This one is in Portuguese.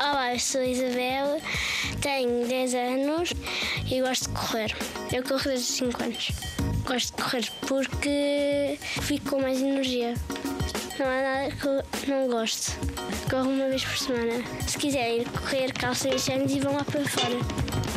Olá, eu sou a Isabel, tenho 10 anos e gosto de correr. Eu corro desde os 5 anos. Gosto de correr porque fico com mais energia. Não há nada que eu não gosto. Corro uma vez por semana. Se quiserem correr, calcem os e vão lá para fora.